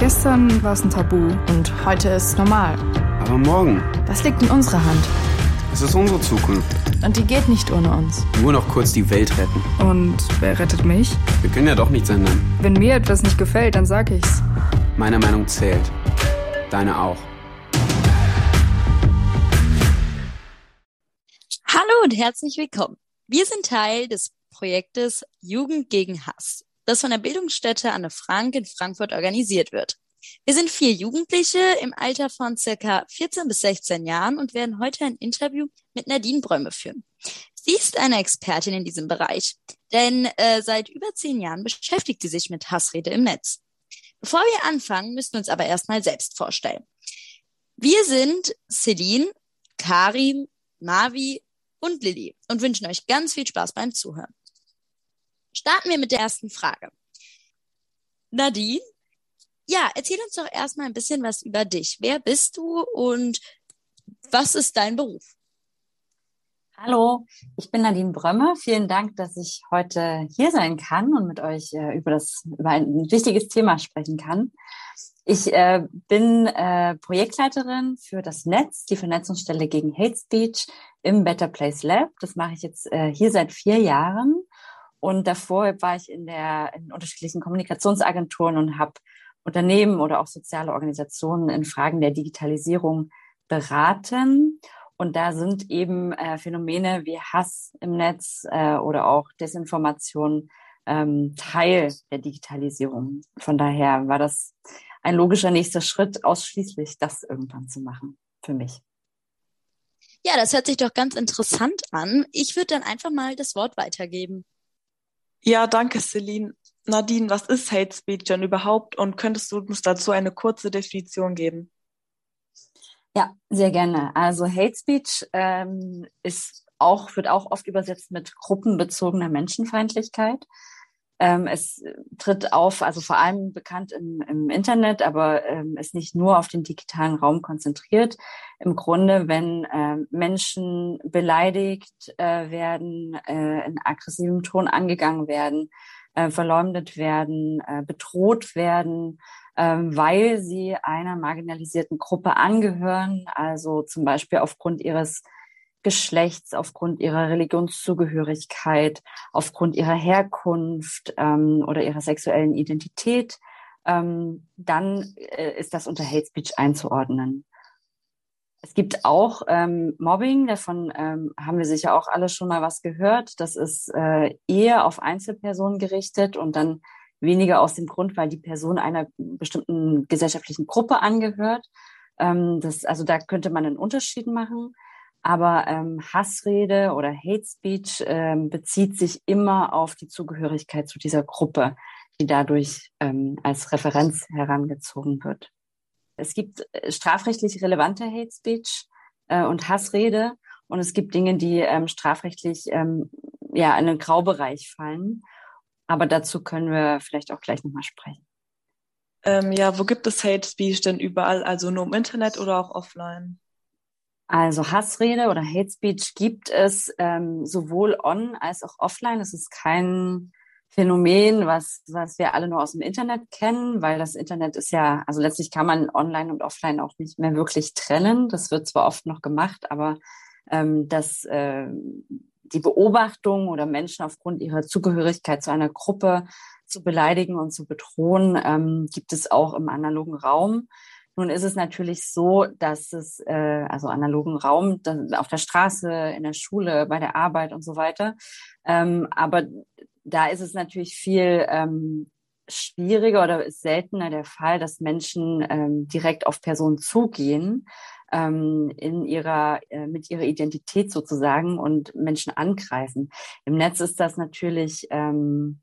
Gestern war es ein Tabu und heute ist es normal. Aber morgen? Das liegt in unserer Hand. Es ist unsere Zukunft. Und die geht nicht ohne uns. Nur noch kurz die Welt retten. Und wer rettet mich? Wir können ja doch nichts ändern. Wenn mir etwas nicht gefällt, dann sag ich's. Meine Meinung zählt. Deine auch. Hallo und herzlich willkommen. Wir sind Teil des Projektes Jugend gegen Hass, das von der Bildungsstätte Anne Frank in Frankfurt organisiert wird. Wir sind vier Jugendliche im Alter von circa 14 bis 16 Jahren und werden heute ein Interview mit Nadine Bräume führen. Sie ist eine Expertin in diesem Bereich, denn äh, seit über zehn Jahren beschäftigt sie sich mit Hassrede im Netz. Bevor wir anfangen, müssen wir uns aber erstmal selbst vorstellen. Wir sind Celine, Karim, Mavi und Lilly und wünschen euch ganz viel Spaß beim Zuhören. Starten wir mit der ersten Frage. Nadine, ja, erzähl uns doch erstmal ein bisschen was über dich. Wer bist du und was ist dein Beruf? Hallo, ich bin Nadine Brömme. Vielen Dank, dass ich heute hier sein kann und mit euch äh, über das über ein wichtiges Thema sprechen kann. Ich äh, bin äh, Projektleiterin für das Netz, die Vernetzungsstelle gegen Hate Speech im Better Place Lab. Das mache ich jetzt äh, hier seit vier Jahren. Und davor war ich in der in unterschiedlichen Kommunikationsagenturen und habe Unternehmen oder auch soziale Organisationen in Fragen der Digitalisierung beraten. Und da sind eben äh, Phänomene wie Hass im Netz äh, oder auch Desinformation ähm, Teil der Digitalisierung. Von daher war das ein logischer nächster Schritt, ausschließlich das irgendwann zu machen für mich. Ja, das hört sich doch ganz interessant an. Ich würde dann einfach mal das Wort weitergeben. Ja, danke, Celine. Nadine, was ist Hate Speech denn überhaupt und könntest du uns dazu eine kurze Definition geben? Ja, sehr gerne. Also Hate Speech ähm, ist auch, wird auch oft übersetzt mit gruppenbezogener Menschenfeindlichkeit. Ähm, es tritt auf, also vor allem bekannt im, im Internet, aber ähm, ist nicht nur auf den digitalen Raum konzentriert. Im Grunde, wenn äh, Menschen beleidigt äh, werden, äh, in aggressivem Ton angegangen werden, äh, verleumdet werden, äh, bedroht werden, ähm, weil sie einer marginalisierten Gruppe angehören, also zum Beispiel aufgrund ihres Geschlechts, aufgrund ihrer Religionszugehörigkeit, aufgrund ihrer Herkunft ähm, oder ihrer sexuellen Identität, ähm, dann äh, ist das unter Hate Speech einzuordnen. Es gibt auch ähm, Mobbing, davon ähm, haben wir sicher auch alle schon mal was gehört. Das ist äh, eher auf Einzelpersonen gerichtet und dann weniger aus dem Grund, weil die Person einer bestimmten gesellschaftlichen Gruppe angehört. Ähm, das, also da könnte man einen Unterschied machen. Aber ähm, Hassrede oder Hate Speech ähm, bezieht sich immer auf die Zugehörigkeit zu dieser Gruppe, die dadurch ähm, als Referenz herangezogen wird. Es gibt äh, strafrechtlich relevante Hate Speech äh, und Hassrede und es gibt Dinge, die ähm, strafrechtlich ähm, ja in den Graubereich fallen. Aber dazu können wir vielleicht auch gleich nochmal sprechen. Ähm, ja, wo gibt es Hate Speech denn überall? Also nur im Internet oder auch offline? Also Hassrede oder Hate Speech gibt es ähm, sowohl on als auch offline. Es ist kein Phänomen, was, was wir alle nur aus dem Internet kennen, weil das Internet ist ja, also letztlich kann man online und offline auch nicht mehr wirklich trennen. Das wird zwar oft noch gemacht, aber ähm, das äh, die Beobachtung oder Menschen aufgrund ihrer Zugehörigkeit zu einer Gruppe zu beleidigen und zu bedrohen, ähm, gibt es auch im analogen Raum. Nun ist es natürlich so, dass es, äh, also analogen Raum, auf der Straße, in der Schule, bei der Arbeit und so weiter. Ähm, aber da ist es natürlich viel ähm, schwieriger oder ist seltener der Fall, dass Menschen ähm, direkt auf Personen zugehen ähm, in ihrer, äh, mit ihrer Identität sozusagen und Menschen angreifen. Im Netz ist das natürlich ähm,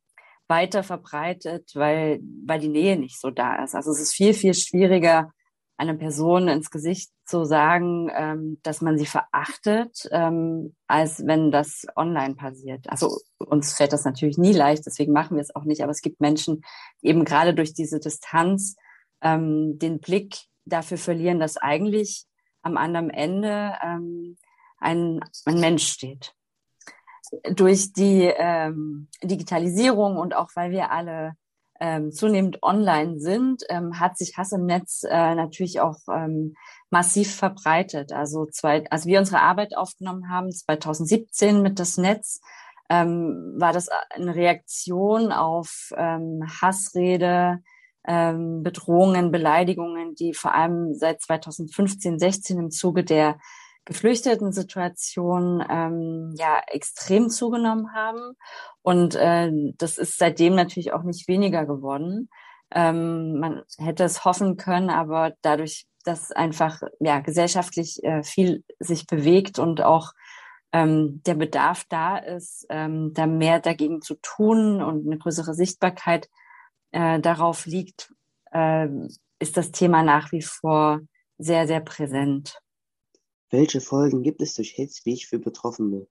weiter verbreitet, weil, weil die Nähe nicht so da ist. Also es ist viel, viel schwieriger, einer Person ins Gesicht zu sagen, ähm, dass man sie verachtet, ähm, als wenn das online passiert. Also uns fällt das natürlich nie leicht, deswegen machen wir es auch nicht. Aber es gibt Menschen, die eben gerade durch diese Distanz ähm, den Blick dafür verlieren, dass eigentlich am anderen Ende ähm, ein, ein Mensch steht. Durch die ähm, Digitalisierung und auch weil wir alle ähm, zunehmend online sind, ähm, hat sich Hass im Netz äh, natürlich auch ähm, massiv verbreitet. Also zwei, als wir unsere Arbeit aufgenommen haben, 2017 mit das Netz, ähm, war das eine Reaktion auf ähm, Hassrede, ähm, Bedrohungen, Beleidigungen, die vor allem seit 2015, 16 im Zuge der geflüchteten Situation ähm, ja extrem zugenommen haben. Und äh, das ist seitdem natürlich auch nicht weniger geworden. Ähm, man hätte es hoffen können, aber dadurch, dass einfach ja gesellschaftlich äh, viel sich bewegt und auch ähm, der Bedarf da ist, ähm, da mehr dagegen zu tun und eine größere Sichtbarkeit äh, darauf liegt, äh, ist das Thema nach wie vor sehr, sehr präsent. Welche Folgen gibt es durch Hate Speech für Betroffene?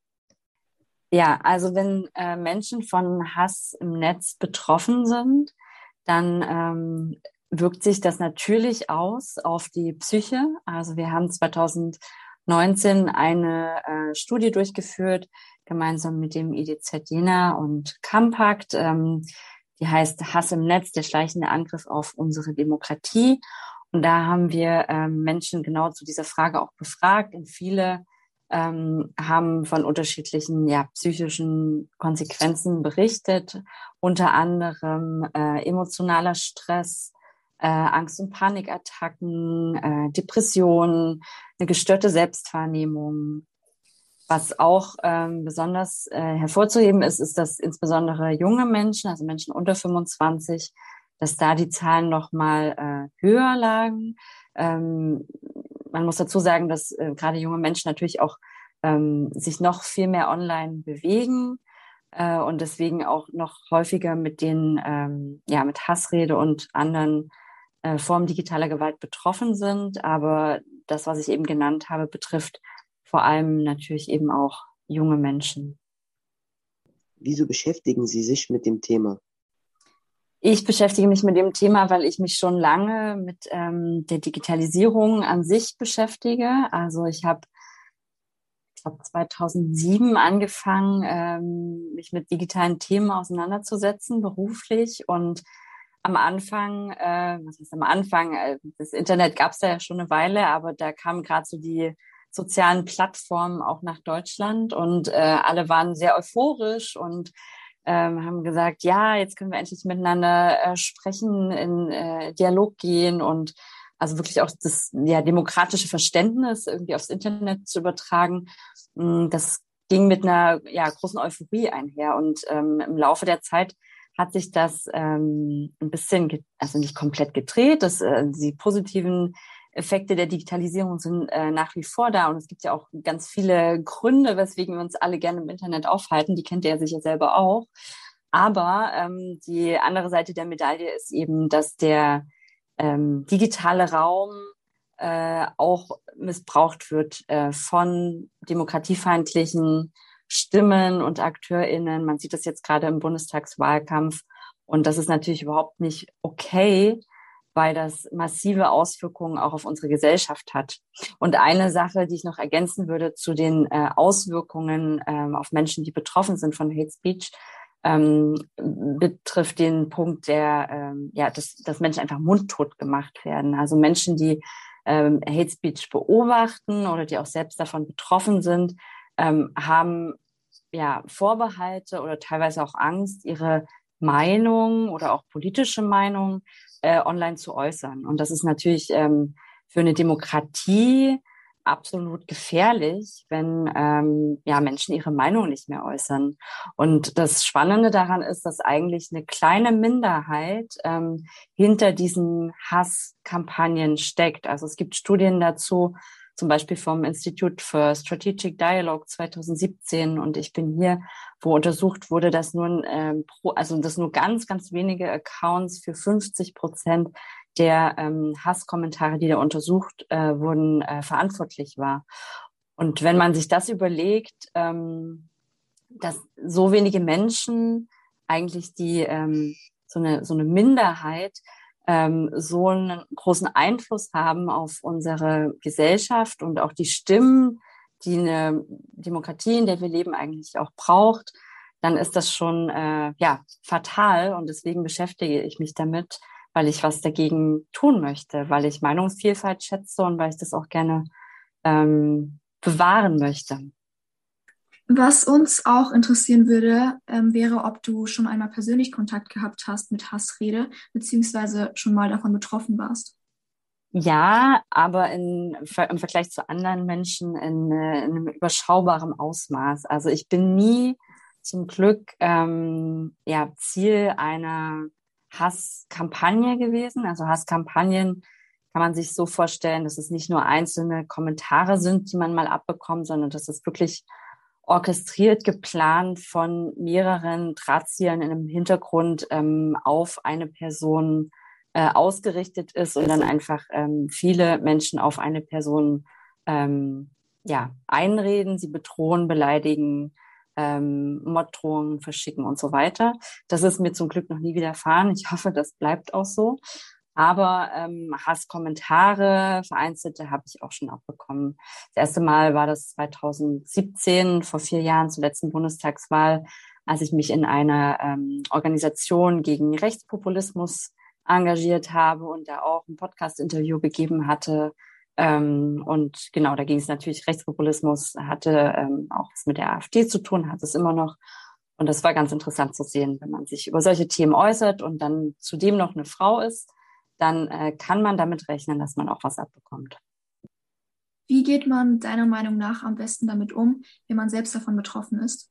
Ja, also wenn äh, Menschen von Hass im Netz betroffen sind, dann ähm, wirkt sich das natürlich aus auf die Psyche. Also wir haben 2019 eine äh, Studie durchgeführt, gemeinsam mit dem IDZ Jena und Campact. Ähm, die heißt Hass im Netz, der schleichende Angriff auf unsere Demokratie. Und da haben wir ähm, Menschen genau zu dieser Frage auch befragt und viele ähm, haben von unterschiedlichen ja, psychischen Konsequenzen berichtet, unter anderem äh, emotionaler Stress, äh, Angst- und Panikattacken, äh, Depressionen, eine gestörte Selbstwahrnehmung. Was auch ähm, besonders äh, hervorzuheben ist, ist, dass insbesondere junge Menschen, also Menschen unter 25, dass da die Zahlen noch mal äh, höher lagen. Ähm, man muss dazu sagen, dass äh, gerade junge Menschen natürlich auch ähm, sich noch viel mehr online bewegen äh, und deswegen auch noch häufiger mit den ähm, ja mit Hassrede und anderen äh, Formen digitaler Gewalt betroffen sind. Aber das, was ich eben genannt habe, betrifft vor allem natürlich eben auch junge Menschen. Wieso beschäftigen Sie sich mit dem Thema? Ich beschäftige mich mit dem Thema, weil ich mich schon lange mit ähm, der Digitalisierung an sich beschäftige. Also ich habe glaube 2007 angefangen, ähm, mich mit digitalen Themen auseinanderzusetzen, beruflich. Und am Anfang, äh, was heißt am Anfang, äh, das Internet gab es ja schon eine Weile, aber da kamen gerade so die sozialen Plattformen auch nach Deutschland und äh, alle waren sehr euphorisch und ähm, haben gesagt, ja, jetzt können wir endlich miteinander äh, sprechen, in äh, Dialog gehen und also wirklich auch das ja, demokratische Verständnis irgendwie aufs Internet zu übertragen. Mm, das ging mit einer ja, großen Euphorie einher. Und ähm, im Laufe der Zeit hat sich das ähm, ein bisschen, also nicht komplett gedreht, dass äh, die positiven Effekte der Digitalisierung sind äh, nach wie vor da. Und es gibt ja auch ganz viele Gründe, weswegen wir uns alle gerne im Internet aufhalten. Die kennt ihr ja sicher selber auch. Aber ähm, die andere Seite der Medaille ist eben, dass der ähm, digitale Raum äh, auch missbraucht wird äh, von demokratiefeindlichen Stimmen und AkteurInnen. Man sieht das jetzt gerade im Bundestagswahlkampf. Und das ist natürlich überhaupt nicht okay, weil das massive Auswirkungen auch auf unsere Gesellschaft hat. Und eine Sache, die ich noch ergänzen würde zu den äh, Auswirkungen ähm, auf Menschen, die betroffen sind von Hate Speech, ähm, betrifft den Punkt der, ähm, ja, dass, dass Menschen einfach mundtot gemacht werden. Also Menschen, die ähm, Hate Speech beobachten oder die auch selbst davon betroffen sind, ähm, haben ja Vorbehalte oder teilweise auch Angst, ihre Meinung oder auch politische Meinung äh, online zu äußern. Und das ist natürlich ähm, für eine Demokratie absolut gefährlich, wenn ähm, ja Menschen ihre Meinung nicht mehr äußern. Und das Spannende daran ist, dass eigentlich eine kleine Minderheit ähm, hinter diesen Hasskampagnen steckt. Also es gibt Studien dazu, zum Beispiel vom Institute for Strategic Dialogue 2017 und ich bin hier, wo untersucht wurde, dass nur ähm, pro, also dass nur ganz, ganz wenige Accounts für 50 Prozent der ähm, Hasskommentare, die da untersucht äh, wurden, äh, verantwortlich war. Und wenn man sich das überlegt, ähm, dass so wenige Menschen eigentlich die ähm, so eine so eine Minderheit ähm, so einen großen Einfluss haben auf unsere Gesellschaft und auch die Stimmen, die eine Demokratie, in der wir leben, eigentlich auch braucht, dann ist das schon äh, ja fatal und deswegen beschäftige ich mich damit, weil ich was dagegen tun möchte, weil ich Meinungsvielfalt schätze und weil ich das auch gerne ähm, bewahren möchte. Was uns auch interessieren würde, ähm, wäre, ob du schon einmal persönlich Kontakt gehabt hast mit Hassrede, beziehungsweise schon mal davon betroffen warst. Ja, aber in, im Vergleich zu anderen Menschen in, äh, in einem überschaubaren Ausmaß. Also ich bin nie zum Glück ähm, ja, Ziel einer Hasskampagne gewesen. Also Hasskampagnen kann man sich so vorstellen, dass es nicht nur einzelne Kommentare sind, die man mal abbekommt, sondern dass es wirklich orchestriert, geplant von mehreren Drahtziehern in einem Hintergrund ähm, auf eine Person äh, ausgerichtet ist und dann einfach ähm, viele Menschen auf eine Person ähm, ja, einreden, sie bedrohen, beleidigen, ähm, Morddrohungen verschicken und so weiter. Das ist mir zum Glück noch nie widerfahren. Ich hoffe, das bleibt auch so. Aber ähm, Hasskommentare, vereinzelte, habe ich auch schon abbekommen. Das erste Mal war das 2017, vor vier Jahren zur letzten Bundestagswahl, als ich mich in einer ähm, Organisation gegen Rechtspopulismus engagiert habe und da auch ein Podcast-Interview gegeben hatte. Ähm, und genau, da ging es natürlich, Rechtspopulismus hatte ähm, auch was mit der AfD zu tun, hat es immer noch. Und das war ganz interessant zu sehen, wenn man sich über solche Themen äußert und dann zudem noch eine Frau ist dann äh, kann man damit rechnen, dass man auch was abbekommt. Wie geht man deiner Meinung nach am besten damit um, wenn man selbst davon betroffen ist?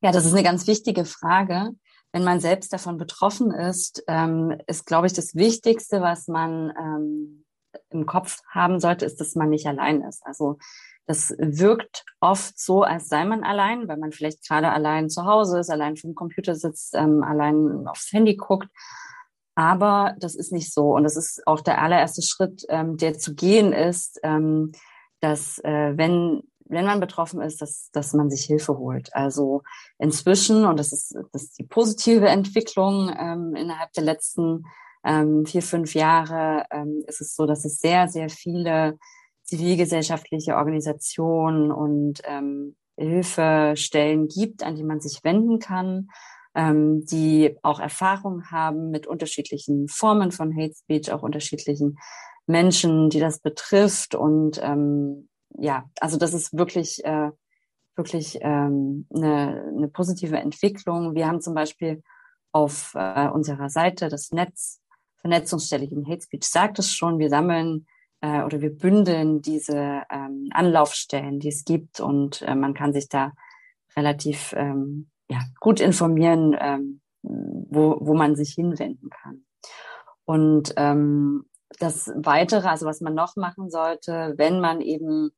Ja, das ist eine ganz wichtige Frage. Wenn man selbst davon betroffen ist, ähm, ist, glaube ich, das Wichtigste, was man ähm, im Kopf haben sollte, ist, dass man nicht allein ist. Also das wirkt oft so, als sei man allein, weil man vielleicht gerade allein zu Hause ist, allein vom Computer sitzt, ähm, allein aufs Handy guckt. Aber das ist nicht so. Und das ist auch der allererste Schritt, ähm, der zu gehen ist, ähm, dass äh, wenn, wenn man betroffen ist, dass, dass man sich Hilfe holt. Also inzwischen, und das ist, das ist die positive Entwicklung ähm, innerhalb der letzten ähm, vier, fünf Jahre, ähm, ist es so, dass es sehr, sehr viele zivilgesellschaftliche Organisationen und ähm, Hilfestellen gibt, an die man sich wenden kann ähm, die auch Erfahrung haben mit unterschiedlichen Formen von Hate Speech, auch unterschiedlichen Menschen, die das betrifft. Und ähm, ja, also das ist wirklich, äh, wirklich ähm, eine, eine positive Entwicklung. Wir haben zum Beispiel auf äh, unserer Seite das Netz Vernetzungsstelle gegen Hate Speech sagt es schon, wir sammeln äh, oder wir bündeln diese ähm, Anlaufstellen, die es gibt und äh, man kann sich da relativ ähm, ja, gut informieren, ähm, wo, wo man sich hinwenden kann. Und ähm, das Weitere, also was man noch machen sollte, wenn man eben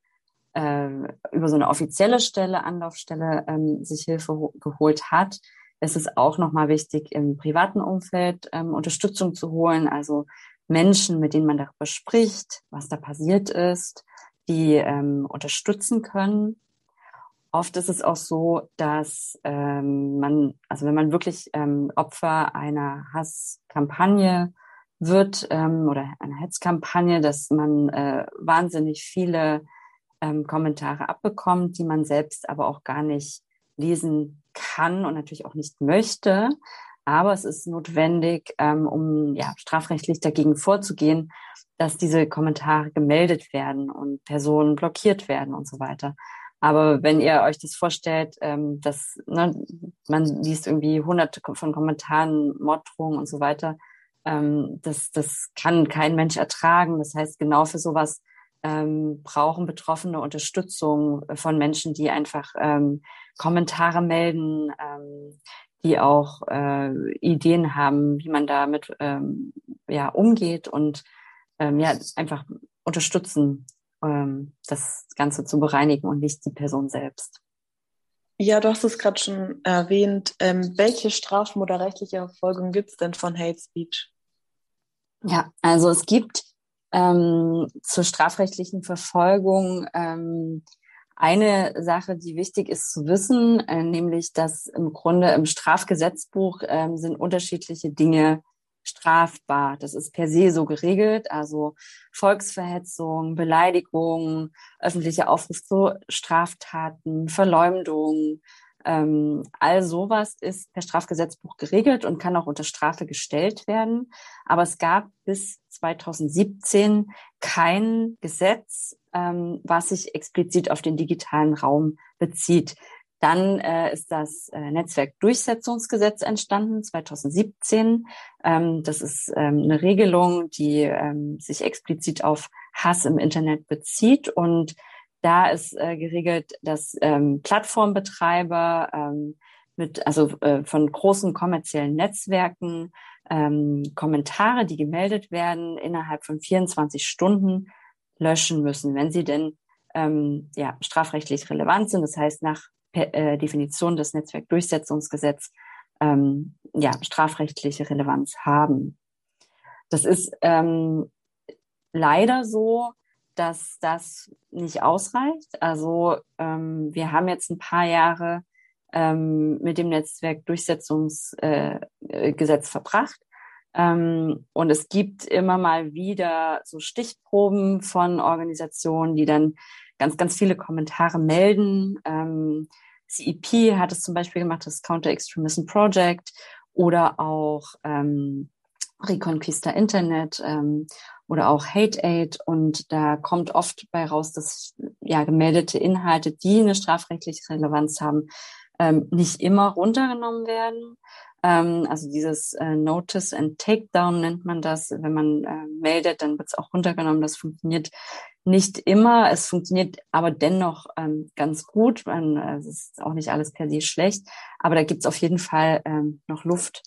äh, über so eine offizielle Stelle, Anlaufstelle, ähm, sich Hilfe geholt hat, ist es auch nochmal wichtig, im privaten Umfeld ähm, Unterstützung zu holen, also Menschen, mit denen man darüber spricht, was da passiert ist, die ähm, unterstützen können Oft ist es auch so, dass ähm, man, also wenn man wirklich ähm, Opfer einer Hasskampagne wird ähm, oder einer Hetzkampagne, dass man äh, wahnsinnig viele ähm, Kommentare abbekommt, die man selbst aber auch gar nicht lesen kann und natürlich auch nicht möchte. Aber es ist notwendig, ähm, um ja, strafrechtlich dagegen vorzugehen, dass diese Kommentare gemeldet werden und Personen blockiert werden und so weiter. Aber wenn ihr euch das vorstellt, ähm, dass ne, man liest irgendwie hunderte von Kommentaren, Morddrohungen und so weiter, ähm, das, das kann kein Mensch ertragen. Das heißt, genau für sowas ähm, brauchen Betroffene Unterstützung von Menschen, die einfach ähm, Kommentare melden, ähm, die auch äh, Ideen haben, wie man damit ähm, ja umgeht und ähm, ja einfach unterstützen ähm, das Ganze zu bereinigen und nicht die Person selbst. Ja, du hast es gerade schon erwähnt. Ähm, welche Strafen oder rechtliche Verfolgung gibt es denn von Hate Speech? Ja, also es gibt ähm, zur strafrechtlichen Verfolgung ähm, eine Sache, die wichtig ist zu wissen, äh, nämlich dass im Grunde im Strafgesetzbuch ähm, sind unterschiedliche Dinge strafbar. Das ist per se so geregelt. Also Volksverhetzung, Beleidigung, öffentlicher Aufruf zu Straftaten, Verleumdung, Ähm, all sowas ist per Strafgesetzbuch geregelt und kann auch unter Strafe gestellt werden. Aber es gab bis 2017 kein Gesetz, ähm, was sich explizit auf den digitalen Raum bezieht. Dann äh, ist das äh, Netzwerkdurchsetzungsgesetz entstanden, 2017. Ähm, das ist ähm, eine Regelung, die ähm, sich explizit auf Hass im Internet bezieht und da ist äh, geregelt, dass ähm, Plattformbetreiber ähm, mit, also äh, von großen kommerziellen Netzwerken ähm, Kommentare, die gemeldet werden, innerhalb von 24 Stunden löschen müssen, wenn sie denn ähm, ja, strafrechtlich relevant sind. Das heißt, nach äh, Definition des Netzwerkdurchsetzungsgesetzes ähm, ja, strafrechtliche Relevanz haben. Das ist ähm, leider so, dass das nicht ausreicht. Also ähm, wir haben jetzt ein paar Jahre ähm, mit dem Netzwerkdurchsetzungsgesetz äh, verbracht. Ähm, und es gibt immer mal wieder so Stichproben von Organisationen, die dann ganz, ganz viele Kommentare melden. Ähm, CEP hat es zum Beispiel gemacht, das Counter Extremism Project oder auch ähm, Reconquista Internet ähm, oder auch Hate Aid. Und da kommt oft bei raus, dass ja gemeldete Inhalte, die eine strafrechtliche Relevanz haben, ähm, nicht immer runtergenommen werden. Ähm, also dieses äh, Notice and Takedown nennt man das. Wenn man äh, meldet, dann wird es auch runtergenommen. Das funktioniert nicht immer. Es funktioniert aber dennoch ähm, ganz gut. Man, äh, es ist auch nicht alles per se schlecht, aber da gibt es auf jeden Fall ähm, noch Luft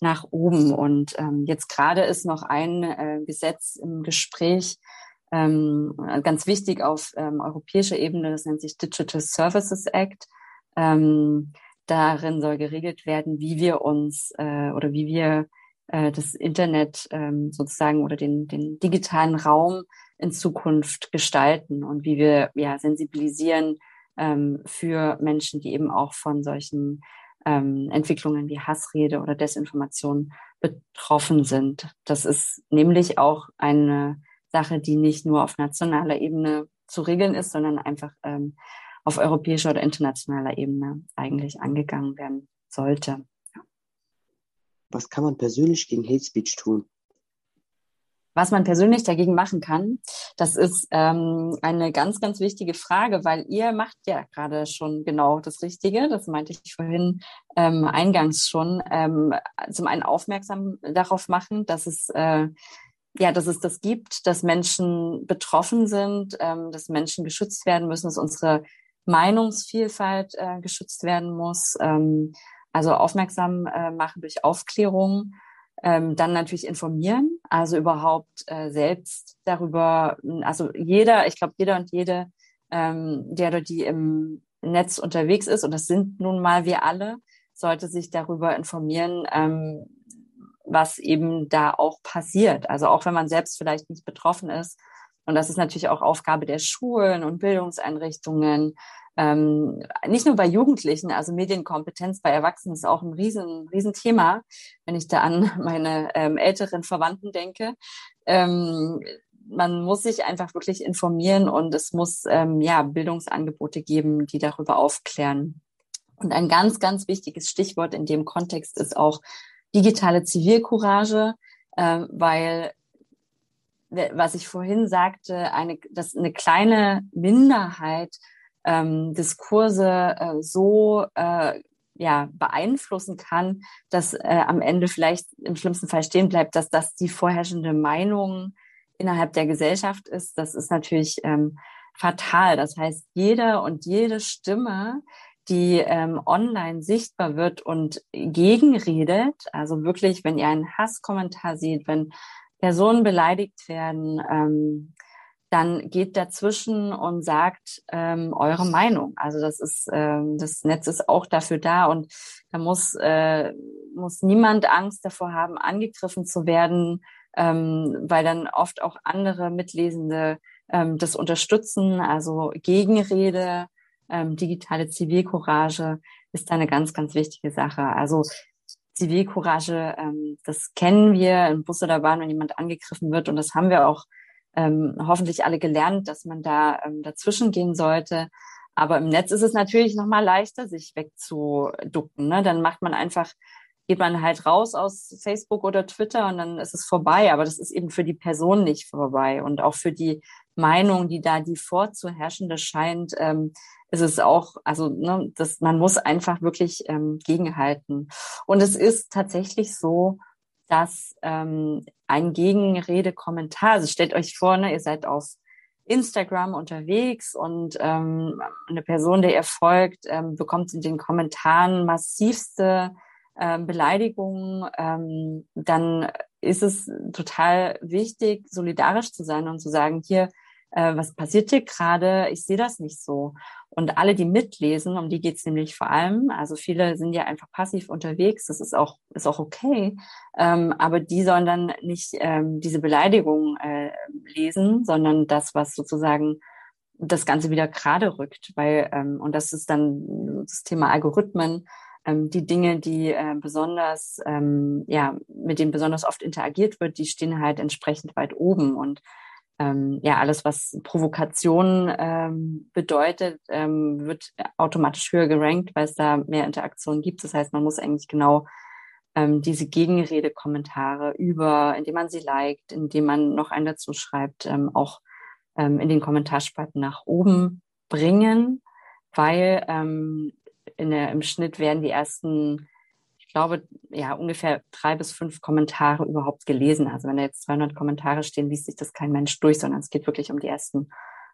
nach oben. Und ähm, jetzt gerade ist noch ein äh, Gesetz im Gespräch, ähm, ganz wichtig auf ähm, europäischer Ebene, das nennt sich Digital Services Act. Ähm, darin soll geregelt werden, wie wir uns äh, oder wie wir äh, das Internet ähm, sozusagen oder den, den digitalen Raum in Zukunft gestalten und wie wir ja sensibilisieren ähm, für Menschen, die eben auch von solchen ähm, Entwicklungen wie Hassrede oder Desinformation betroffen sind. Das ist nämlich auch eine Sache, die nicht nur auf nationaler Ebene zu regeln ist, sondern einfach ähm, auf europäischer oder internationaler Ebene eigentlich angegangen werden sollte. Was kann man persönlich gegen Hate Speech tun? Was man persönlich dagegen machen kann, das ist ähm, eine ganz, ganz wichtige Frage, weil ihr macht ja gerade schon genau das Richtige. Das meinte ich vorhin ähm, eingangs schon. Ähm, zum einen aufmerksam darauf machen, dass es äh, ja, dass es das gibt, dass Menschen betroffen sind, ähm, dass Menschen geschützt werden müssen, dass unsere Meinungsvielfalt äh, geschützt werden muss. Ähm, also aufmerksam äh, machen durch Aufklärung ähm, dann natürlich informieren, also überhaupt äh, selbst darüber, also jeder, ich glaube, jeder und jede, ähm, der oder die im Netz unterwegs ist, und das sind nun mal wir alle, sollte sich darüber informieren, ähm, was eben da auch passiert. Also auch wenn man selbst vielleicht nicht betroffen ist. Und das ist natürlich auch Aufgabe der Schulen und Bildungseinrichtungen, ähm, nicht nur bei Jugendlichen, also Medienkompetenz bei Erwachsenen ist auch ein riesen, riesen wenn ich da an meine ähm, älteren Verwandten denke. Ähm, man muss sich einfach wirklich informieren und es muss ähm, ja Bildungsangebote geben, die darüber aufklären. Und ein ganz, ganz wichtiges Stichwort in dem Kontext ist auch digitale Zivilcourage, äh, weil was ich vorhin sagte, eine, dass eine kleine Minderheit ähm, Diskurse äh, so äh, ja, beeinflussen kann, dass äh, am Ende vielleicht im schlimmsten Fall stehen bleibt, dass das die vorherrschende Meinung innerhalb der Gesellschaft ist. Das ist natürlich ähm, fatal. Das heißt, jeder und jede Stimme, die ähm, online sichtbar wird und gegenredet, also wirklich, wenn ihr einen Hasskommentar seht, wenn Personen beleidigt werden, ähm, dann geht dazwischen und sagt ähm, eure Meinung. Also das ist, ähm, das Netz ist auch dafür da und da muss, äh, muss niemand Angst davor haben, angegriffen zu werden, ähm, weil dann oft auch andere Mitlesende ähm, das unterstützen. Also Gegenrede, ähm, digitale Zivilcourage ist eine ganz, ganz wichtige Sache. Also Zivilcourage, ähm, das kennen wir im Bus oder Bahn, wenn jemand angegriffen wird und das haben wir auch ähm, hoffentlich alle gelernt, dass man da ähm, dazwischen gehen sollte. Aber im Netz ist es natürlich noch mal leichter, sich wegzuducken. Ne? Dann macht man einfach, geht man halt raus aus Facebook oder Twitter und dann ist es vorbei. Aber das ist eben für die Person nicht vorbei und auch für die Meinung, die da die vorzuherrschende scheint, ähm, ist es auch, also ne, das, man muss einfach wirklich ähm, gegenhalten. Und es ist tatsächlich so, dass ähm, ein Gegenrede-Kommentar, also stellt euch vor, ne, ihr seid auf Instagram unterwegs und ähm, eine Person, der ihr folgt, ähm, bekommt in den Kommentaren massivste ähm, Beleidigungen, ähm, dann ist es total wichtig, solidarisch zu sein und zu sagen, hier, äh, was passiert hier gerade? Ich sehe das nicht so. Und alle, die mitlesen, um die geht's nämlich vor allem, also viele sind ja einfach passiv unterwegs, das ist auch, ist auch okay, ähm, aber die sollen dann nicht ähm, diese Beleidigung äh, lesen, sondern das, was sozusagen das Ganze wieder gerade rückt, weil, ähm, und das ist dann das Thema Algorithmen, ähm, die Dinge, die äh, besonders, ähm, ja, mit denen besonders oft interagiert wird, die stehen halt entsprechend weit oben. Und ähm, ja, alles, was Provokation ähm, bedeutet, ähm, wird automatisch höher gerankt, weil es da mehr Interaktion gibt. Das heißt, man muss eigentlich genau ähm, diese Gegenrede-Kommentare über, indem man sie liked, indem man noch einen dazu schreibt, ähm, auch ähm, in den Kommentarspalten nach oben bringen, weil ähm, in der, im Schnitt werden die ersten glaube, ja, ungefähr drei bis fünf Kommentare überhaupt gelesen. Also wenn da jetzt 200 Kommentare stehen, liest sich das kein Mensch durch, sondern es geht wirklich um die ersten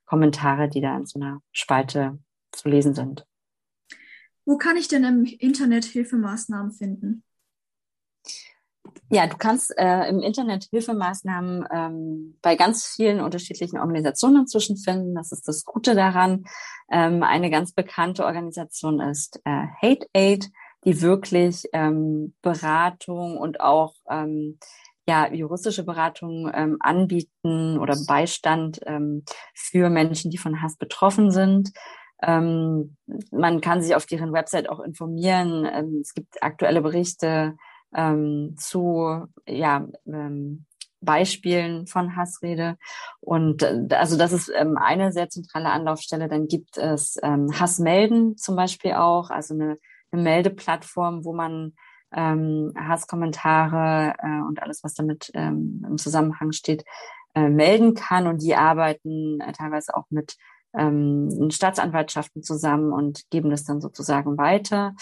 Kommentare, die da in so einer Spalte zu lesen sind. Wo kann ich denn im Internet Hilfemaßnahmen finden? Ja, du kannst äh, im Internet Hilfemaßnahmen ähm, bei ganz vielen unterschiedlichen Organisationen inzwischen finden. Das ist das Gute daran. Ähm, eine ganz bekannte Organisation ist äh, Hate Aid die wirklich ähm, Beratung und auch ähm, ja, juristische Beratung ähm, anbieten oder Beistand ähm, für Menschen, die von Hass betroffen sind. Ähm, man kann sich auf deren Website auch informieren. Ähm, es gibt aktuelle Berichte ähm, zu ja, ähm, Beispielen von Hassrede. Und äh, also das ist ähm, eine sehr zentrale Anlaufstelle. Dann gibt es ähm, Hassmelden zum Beispiel auch, also eine eine Meldeplattform, wo man ähm, Hasskommentare äh, und alles, was damit ähm, im Zusammenhang steht, äh, melden kann. Und die arbeiten äh, teilweise auch mit ähm, Staatsanwaltschaften zusammen und geben das dann sozusagen weiter.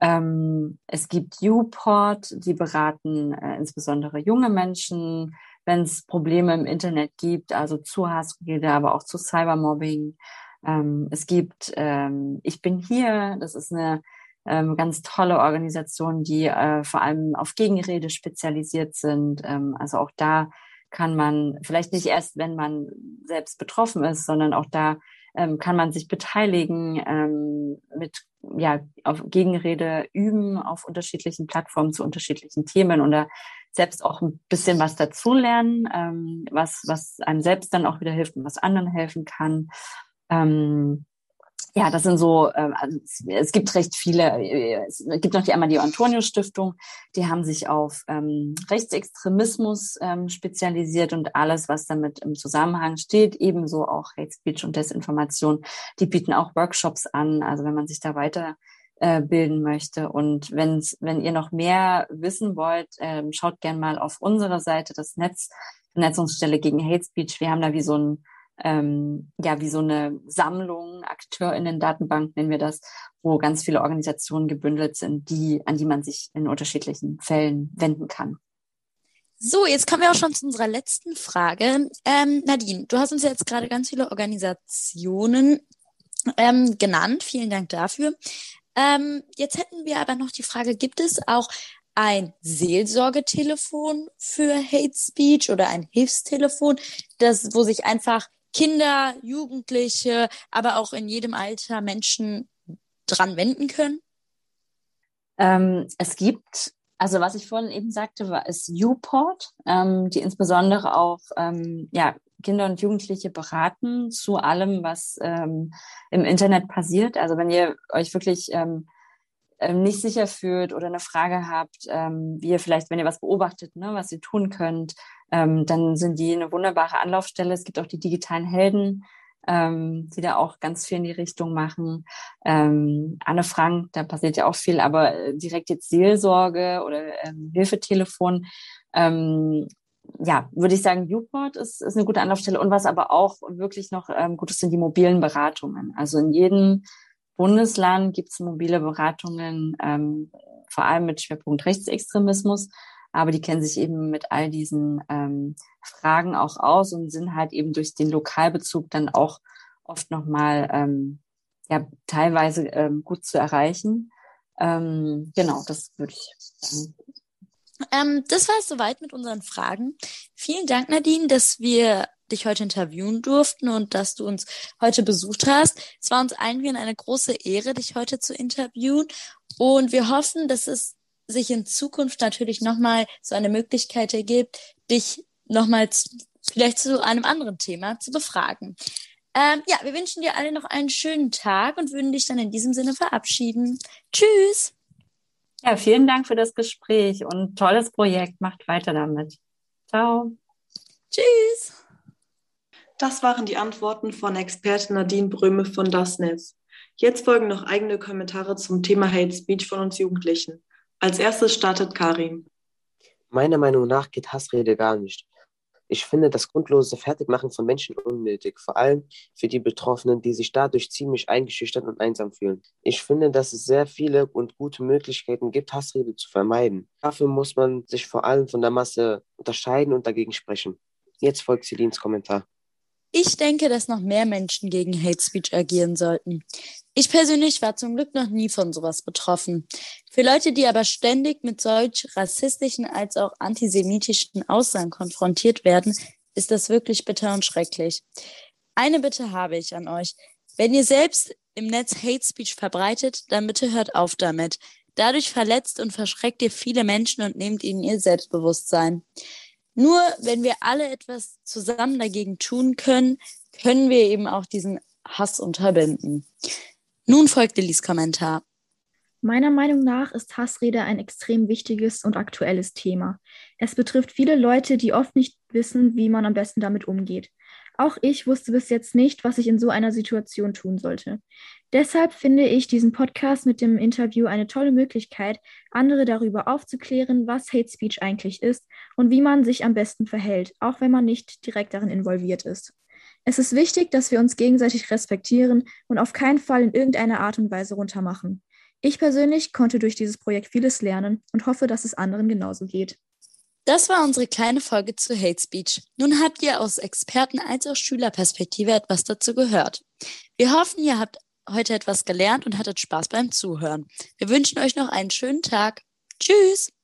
Ähm, es gibt Uport, die beraten äh, insbesondere junge Menschen, wenn es Probleme im Internet gibt, also zu Hassrede, aber auch zu Cybermobbing. Ähm, es gibt ähm, Ich bin hier, das ist eine ähm, ganz tolle Organisationen, die äh, vor allem auf Gegenrede spezialisiert sind. Ähm, also auch da kann man vielleicht nicht erst, wenn man selbst betroffen ist, sondern auch da ähm, kann man sich beteiligen, ähm, mit ja auf Gegenrede üben auf unterschiedlichen Plattformen zu unterschiedlichen Themen da selbst auch ein bisschen was dazulernen, ähm, was was einem selbst dann auch wieder hilft und was anderen helfen kann. Ähm, ja, das sind so, äh, also es gibt recht viele, äh, es gibt noch die einmal die Antonio Stiftung, die haben sich auf ähm, Rechtsextremismus ähm, spezialisiert und alles, was damit im Zusammenhang steht, ebenso auch Hate Speech und Desinformation. Die bieten auch Workshops an, also wenn man sich da weiter äh, bilden möchte. Und wenn's, wenn ihr noch mehr wissen wollt, ähm, schaut gern mal auf unsere Seite, das Netz, Vernetzungsstelle gegen Hate Speech. Wir haben da wie so ein ähm, ja wie so eine Sammlung, AkteurInnen-Datenbank nennen wir das, wo ganz viele Organisationen gebündelt sind, die, an die man sich in unterschiedlichen Fällen wenden kann. So, jetzt kommen wir auch schon zu unserer letzten Frage. Ähm, Nadine, du hast uns jetzt gerade ganz viele Organisationen ähm, genannt. Vielen Dank dafür. Ähm, jetzt hätten wir aber noch die Frage, gibt es auch ein Seelsorgetelefon für Hate Speech oder ein Hilfstelefon, das, wo sich einfach Kinder, Jugendliche, aber auch in jedem Alter Menschen dran wenden können? Ähm, es gibt, also was ich vorhin eben sagte, war ist Uport, ähm, die insbesondere auch ähm, ja, Kinder und Jugendliche beraten zu allem, was ähm, im Internet passiert. Also wenn ihr euch wirklich ähm, ähm, nicht sicher fühlt oder eine Frage habt, ähm, wie ihr vielleicht, wenn ihr was beobachtet, ne, was ihr tun könnt, ähm, dann sind die eine wunderbare Anlaufstelle. Es gibt auch die digitalen Helden, ähm, die da auch ganz viel in die Richtung machen. Ähm, Anne Frank, da passiert ja auch viel, aber äh, direkt jetzt Seelsorge oder ähm, Hilfetelefon. Ähm, ja, würde ich sagen, Viewport ist, ist eine gute Anlaufstelle. Und was aber auch wirklich noch ähm, gut ist, sind die mobilen Beratungen. Also in jedem Bundesland gibt es mobile Beratungen, ähm, vor allem mit Schwerpunkt Rechtsextremismus. Aber die kennen sich eben mit all diesen ähm, Fragen auch aus und sind halt eben durch den Lokalbezug dann auch oft nochmal ähm, ja, teilweise ähm, gut zu erreichen. Ähm, genau, das würde ich sagen. Ähm, das war es soweit mit unseren Fragen. Vielen Dank, Nadine, dass wir dich heute interviewen durften und dass du uns heute besucht hast. Es war uns allen eine große Ehre, dich heute zu interviewen. Und wir hoffen, dass es sich in Zukunft natürlich nochmal so eine Möglichkeit ergibt, dich nochmal vielleicht zu einem anderen Thema zu befragen. Ähm, ja, wir wünschen dir alle noch einen schönen Tag und würden dich dann in diesem Sinne verabschieden. Tschüss! Ja, vielen Dank für das Gespräch und tolles Projekt. Macht weiter damit. Ciao. Tschüss. Das waren die Antworten von Expertin Nadine Bröme von Das Netz. Jetzt folgen noch eigene Kommentare zum Thema Hate Speech von uns Jugendlichen. Als erstes startet Karim. Meiner Meinung nach geht Hassrede gar nicht. Ich finde das grundlose Fertigmachen von Menschen unnötig, vor allem für die Betroffenen, die sich dadurch ziemlich eingeschüchtert und einsam fühlen. Ich finde, dass es sehr viele und gute Möglichkeiten gibt, Hassrede zu vermeiden. Dafür muss man sich vor allem von der Masse unterscheiden und dagegen sprechen. Jetzt folgt Celines Kommentar. Ich denke, dass noch mehr Menschen gegen Hate Speech agieren sollten. Ich persönlich war zum Glück noch nie von sowas betroffen. Für Leute, die aber ständig mit solch rassistischen als auch antisemitischen Aussagen konfrontiert werden, ist das wirklich bitter und schrecklich. Eine Bitte habe ich an euch. Wenn ihr selbst im Netz Hate Speech verbreitet, dann bitte hört auf damit. Dadurch verletzt und verschreckt ihr viele Menschen und nehmt ihnen ihr Selbstbewusstsein. Nur wenn wir alle etwas zusammen dagegen tun können, können wir eben auch diesen Hass unterbinden. Nun folgt Lillys Kommentar. Meiner Meinung nach ist Hassrede ein extrem wichtiges und aktuelles Thema. Es betrifft viele Leute, die oft nicht wissen, wie man am besten damit umgeht. Auch ich wusste bis jetzt nicht, was ich in so einer Situation tun sollte. Deshalb finde ich diesen Podcast mit dem Interview eine tolle Möglichkeit, andere darüber aufzuklären, was Hate Speech eigentlich ist und wie man sich am besten verhält, auch wenn man nicht direkt darin involviert ist. Es ist wichtig, dass wir uns gegenseitig respektieren und auf keinen Fall in irgendeiner Art und Weise runtermachen. Ich persönlich konnte durch dieses Projekt vieles lernen und hoffe, dass es anderen genauso geht. Das war unsere kleine Folge zu Hate Speech. Nun habt ihr aus Experten- als auch Schülerperspektive etwas dazu gehört. Wir hoffen, ihr habt heute etwas gelernt und hattet Spaß beim Zuhören. Wir wünschen euch noch einen schönen Tag. Tschüss!